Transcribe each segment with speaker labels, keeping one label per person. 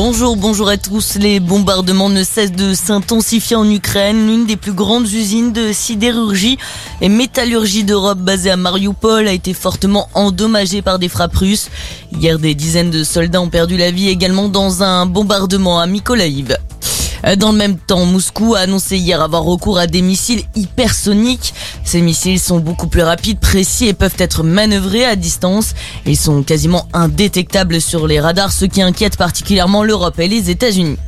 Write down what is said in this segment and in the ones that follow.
Speaker 1: Bonjour, bonjour à tous. Les bombardements ne cessent de s'intensifier en Ukraine, l'une des plus grandes usines de sidérurgie et métallurgie d'Europe basée à Mariupol a été fortement endommagée par des frappes russes. Hier, des dizaines de soldats ont perdu la vie également dans un bombardement à Mykolaiv. Euh, dans le même temps, Moscou a annoncé hier avoir recours à des missiles hypersoniques. Ces missiles sont beaucoup plus rapides, précis et peuvent être manœuvrés à distance. Ils sont quasiment indétectables sur les radars, ce qui inquiète particulièrement l'Europe et les États-Unis.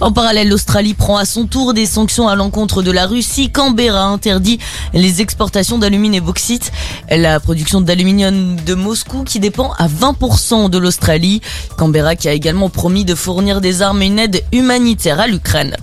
Speaker 1: En parallèle, l'Australie prend à son tour des sanctions à l'encontre de la Russie. Canberra interdit les exportations d'alumine et bauxite. La production d'aluminium de Moscou qui dépend à 20% de l'Australie. Canberra qui a également promis de fournir des armes et une aide humanitaire à l'Ukraine.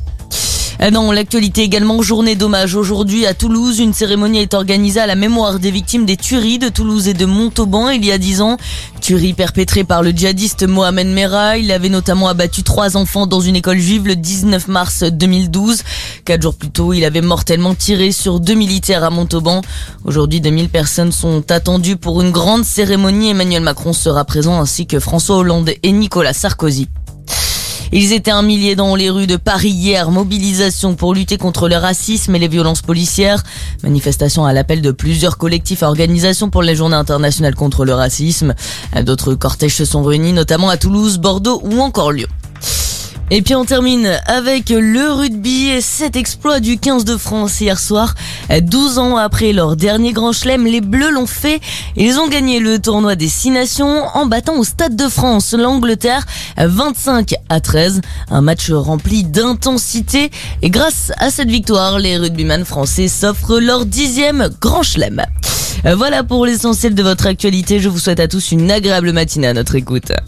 Speaker 1: Euh, dans l'actualité également, journée d'hommage aujourd'hui à Toulouse. Une cérémonie est organisée à la mémoire des victimes des tueries de Toulouse et de Montauban il y a dix ans. Tueries perpétrées par le djihadiste Mohamed Merah. Il avait notamment abattu trois enfants dans une école juive le 19 mars 2012. Quatre jours plus tôt, il avait mortellement tiré sur deux militaires à Montauban. Aujourd'hui, 2000 personnes sont attendues pour une grande cérémonie. Emmanuel Macron sera présent ainsi que François Hollande et Nicolas Sarkozy. Ils étaient un millier dans les rues de Paris hier. Mobilisation pour lutter contre le racisme et les violences policières. Manifestation à l'appel de plusieurs collectifs et organisations pour les journées internationales contre le racisme. D'autres cortèges se sont réunis, notamment à Toulouse, Bordeaux ou encore Lyon. Et puis on termine avec le rugby et cet exploit du 15 de France hier soir. 12 ans après leur dernier grand chelem, les Bleus l'ont fait. Ils ont gagné le tournoi des 6 nations en battant au Stade de France l'Angleterre 25 à 13. Un match rempli d'intensité. Et grâce à cette victoire, les rugbyman français s'offrent leur dixième grand chelem. Voilà pour l'essentiel de votre actualité. Je vous souhaite à tous une agréable matinée à notre écoute.